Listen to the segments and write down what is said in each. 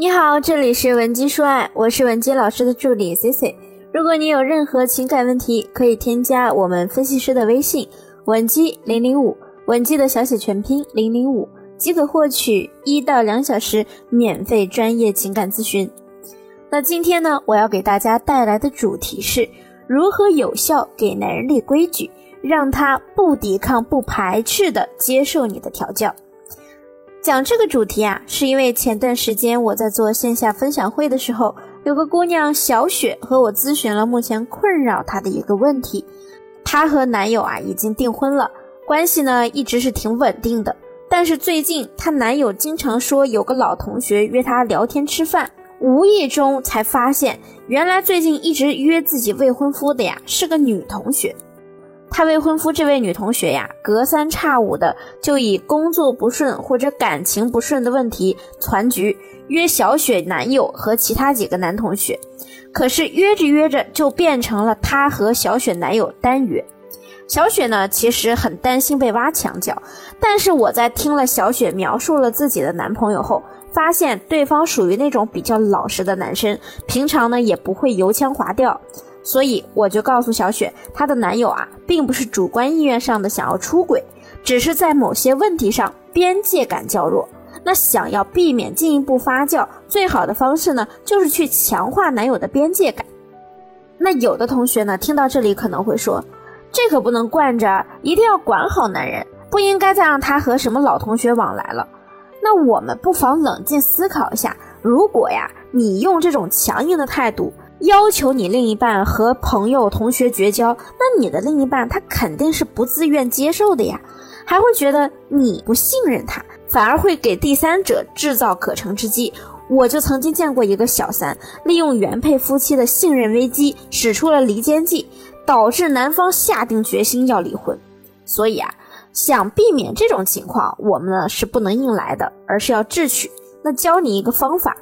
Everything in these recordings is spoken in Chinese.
你好，这里是文姬说爱，我是文姬老师的助理 C C。如果你有任何情感问题，可以添加我们分析师的微信文姬零零五，文姬的小写全拼零零五，即可获取一到两小时免费专业情感咨询。那今天呢，我要给大家带来的主题是如何有效给男人立规矩，让他不抵抗、不排斥的接受你的调教。讲这个主题啊，是因为前段时间我在做线下分享会的时候，有个姑娘小雪和我咨询了目前困扰她的一个问题。她和男友啊已经订婚了，关系呢一直是挺稳定的。但是最近她男友经常说有个老同学约她聊天吃饭，无意中才发现，原来最近一直约自己未婚夫的呀是个女同学。他未婚夫这位女同学呀，隔三差五的就以工作不顺或者感情不顺的问题攒局，约小雪男友和其他几个男同学。可是约着约着就变成了她和小雪男友单约。小雪呢，其实很担心被挖墙脚，但是我在听了小雪描述了自己的男朋友后，发现对方属于那种比较老实的男生，平常呢也不会油腔滑调。所以我就告诉小雪，她的男友啊，并不是主观意愿上的想要出轨，只是在某些问题上边界感较弱。那想要避免进一步发酵，最好的方式呢，就是去强化男友的边界感。那有的同学呢，听到这里可能会说，这可不能惯着，一定要管好男人，不应该再让他和什么老同学往来了。那我们不妨冷静思考一下，如果呀，你用这种强硬的态度。要求你另一半和朋友、同学绝交，那你的另一半他肯定是不自愿接受的呀，还会觉得你不信任他，反而会给第三者制造可乘之机。我就曾经见过一个小三，利用原配夫妻的信任危机，使出了离间计，导致男方下定决心要离婚。所以啊，想避免这种情况，我们呢是不能硬来的，而是要智取。那教你一个方法。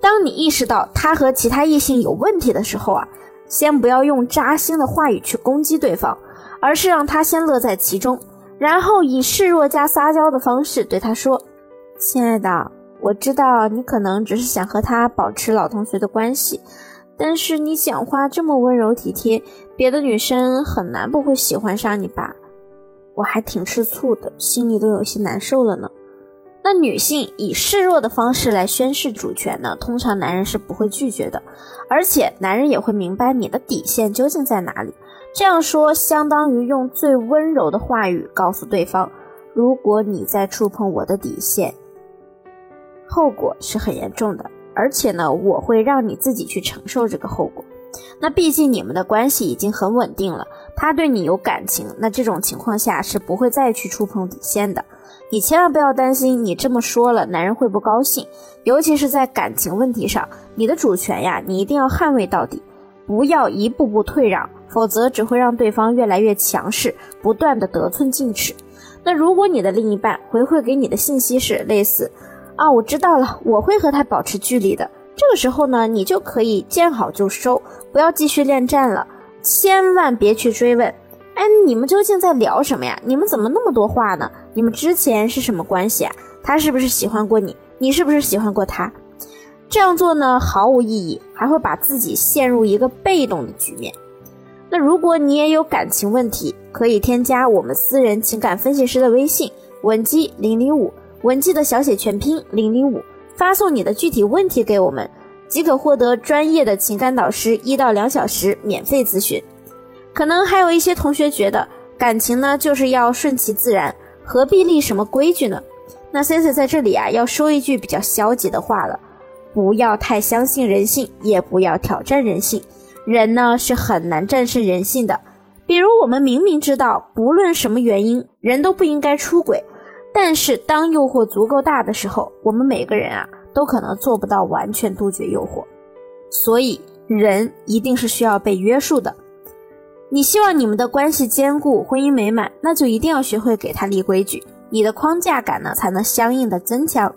当你意识到他和其他异性有问题的时候啊，先不要用扎心的话语去攻击对方，而是让他先乐在其中，然后以示弱加撒娇的方式对他说：“亲爱的，我知道你可能只是想和他保持老同学的关系，但是你讲话这么温柔体贴，别的女生很难不会喜欢上你吧？我还挺吃醋的，心里都有些难受了呢。”那女性以示弱的方式来宣示主权呢？通常男人是不会拒绝的，而且男人也会明白你的底线究竟在哪里。这样说相当于用最温柔的话语告诉对方：如果你再触碰我的底线，后果是很严重的，而且呢，我会让你自己去承受这个后果。那毕竟你们的关系已经很稳定了，他对你有感情，那这种情况下是不会再去触碰底线的。你千万不要担心，你这么说了，男人会不高兴。尤其是在感情问题上，你的主权呀，你一定要捍卫到底，不要一步步退让，否则只会让对方越来越强势，不断的得寸进尺。那如果你的另一半回馈给你的信息是类似，啊，我知道了，我会和他保持距离的，这个时候呢，你就可以见好就收，不要继续恋战了，千万别去追问。哎，你们究竟在聊什么呀？你们怎么那么多话呢？你们之前是什么关系啊？他是不是喜欢过你？你是不是喜欢过他？这样做呢毫无意义，还会把自己陷入一个被动的局面。那如果你也有感情问题，可以添加我们私人情感分析师的微信文姬零零五，文姬的小写全拼零零五，发送你的具体问题给我们，即可获得专业的情感导师一到两小时免费咨询。可能还有一些同学觉得感情呢就是要顺其自然，何必立什么规矩呢？那 c c 在这里啊要说一句比较消极的话了，不要太相信人性，也不要挑战人性。人呢是很难战胜人性的。比如我们明明知道不论什么原因，人都不应该出轨，但是当诱惑足够大的时候，我们每个人啊都可能做不到完全杜绝诱惑。所以人一定是需要被约束的。你希望你们的关系坚固、婚姻美满，那就一定要学会给他立规矩，你的框架感呢才能相应的增强。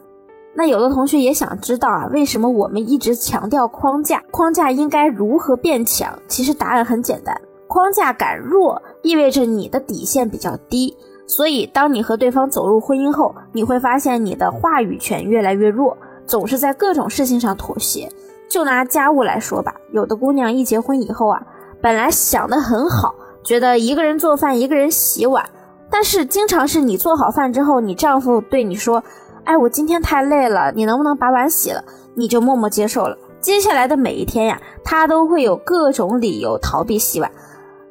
那有的同学也想知道啊，为什么我们一直强调框架？框架应该如何变强？其实答案很简单，框架感弱意味着你的底线比较低，所以当你和对方走入婚姻后，你会发现你的话语权越来越弱。总是在各种事情上妥协。就拿家务来说吧，有的姑娘一结婚以后啊，本来想的很好，觉得一个人做饭，一个人洗碗，但是经常是你做好饭之后，你丈夫对你说：“哎，我今天太累了，你能不能把碗洗了？”你就默默接受了。接下来的每一天呀，他都会有各种理由逃避洗碗。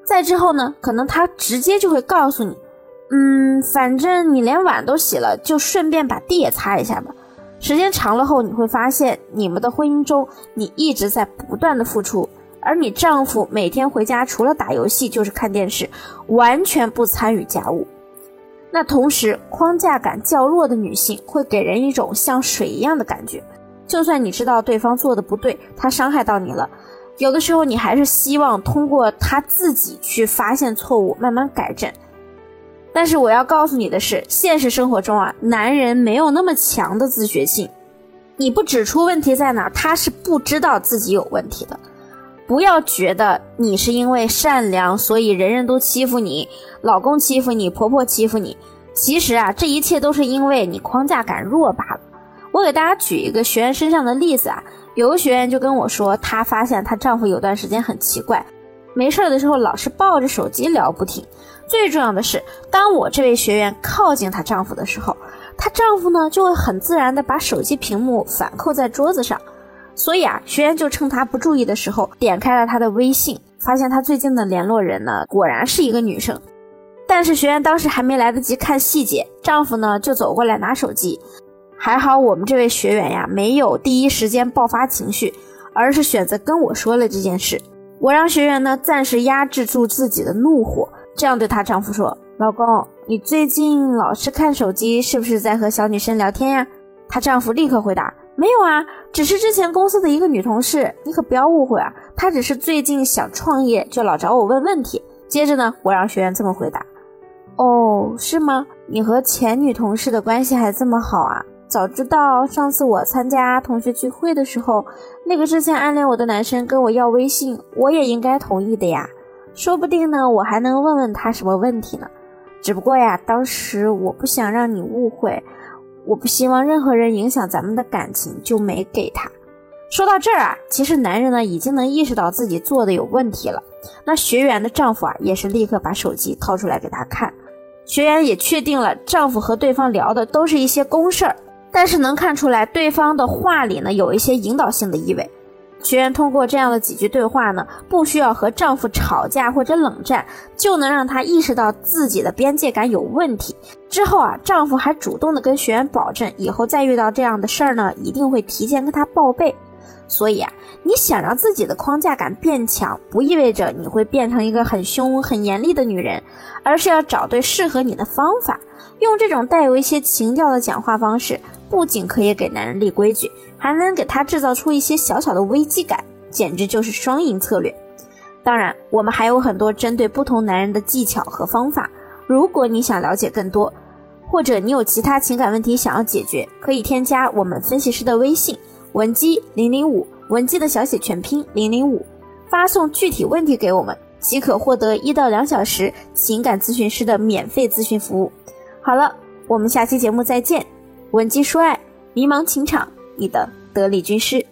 再之后呢，可能他直接就会告诉你：“嗯，反正你连碗都洗了，就顺便把地也擦一下吧。”时间长了后，你会发现你们的婚姻中，你一直在不断的付出，而你丈夫每天回家除了打游戏就是看电视，完全不参与家务。那同时，框架感较弱的女性会给人一种像水一样的感觉，就算你知道对方做的不对，他伤害到你了，有的时候你还是希望通过他自己去发现错误，慢慢改正。但是我要告诉你的是，现实生活中啊，男人没有那么强的自觉性。你不指出问题在哪，他是不知道自己有问题的。不要觉得你是因为善良，所以人人都欺负你，老公欺负你，婆婆欺负你。其实啊，这一切都是因为你框架感弱罢了。我给大家举一个学员身上的例子啊，有个学员就跟我说，她发现她丈夫有段时间很奇怪，没事的时候老是抱着手机聊不停。最重要的是，当我这位学员靠近她丈夫的时候，她丈夫呢就会很自然的把手机屏幕反扣在桌子上。所以啊，学员就趁他不注意的时候点开了他的微信，发现他最近的联络人呢果然是一个女生。但是学员当时还没来得及看细节，丈夫呢就走过来拿手机。还好我们这位学员呀没有第一时间爆发情绪，而是选择跟我说了这件事。我让学员呢暂时压制住自己的怒火。这样对她丈夫说：“老公，你最近老是看手机，是不是在和小女生聊天呀？”她丈夫立刻回答：“没有啊，只是之前公司的一个女同事，你可不要误会啊，她只是最近想创业，就老找我问问题。”接着呢，我让学员这么回答：“哦，是吗？你和前女同事的关系还这么好啊？早知道上次我参加同学聚会的时候，那个之前暗恋我的男生跟我要微信，我也应该同意的呀。”说不定呢，我还能问问他什么问题呢？只不过呀，当时我不想让你误会，我不希望任何人影响咱们的感情，就没给他。说到这儿啊，其实男人呢已经能意识到自己做的有问题了。那学员的丈夫啊，也是立刻把手机掏出来给他看。学员也确定了，丈夫和对方聊的都是一些公事儿，但是能看出来对方的话里呢有一些引导性的意味。学员通过这样的几句对话呢，不需要和丈夫吵架或者冷战，就能让她意识到自己的边界感有问题。之后啊，丈夫还主动的跟学员保证，以后再遇到这样的事儿呢，一定会提前跟她报备。所以啊，你想让自己的框架感变强，不意味着你会变成一个很凶、很严厉的女人，而是要找对适合你的方法，用这种带有一些情调的讲话方式，不仅可以给男人立规矩。还能给他制造出一些小小的危机感，简直就是双赢策略。当然，我们还有很多针对不同男人的技巧和方法。如果你想了解更多，或者你有其他情感问题想要解决，可以添加我们分析师的微信文姬零零五，文姬的小写全拼零零五，发送具体问题给我们，即可获得一到两小时情感咨询师的免费咨询服务。好了，我们下期节目再见。文姬说爱，迷茫情场。你的得力军师。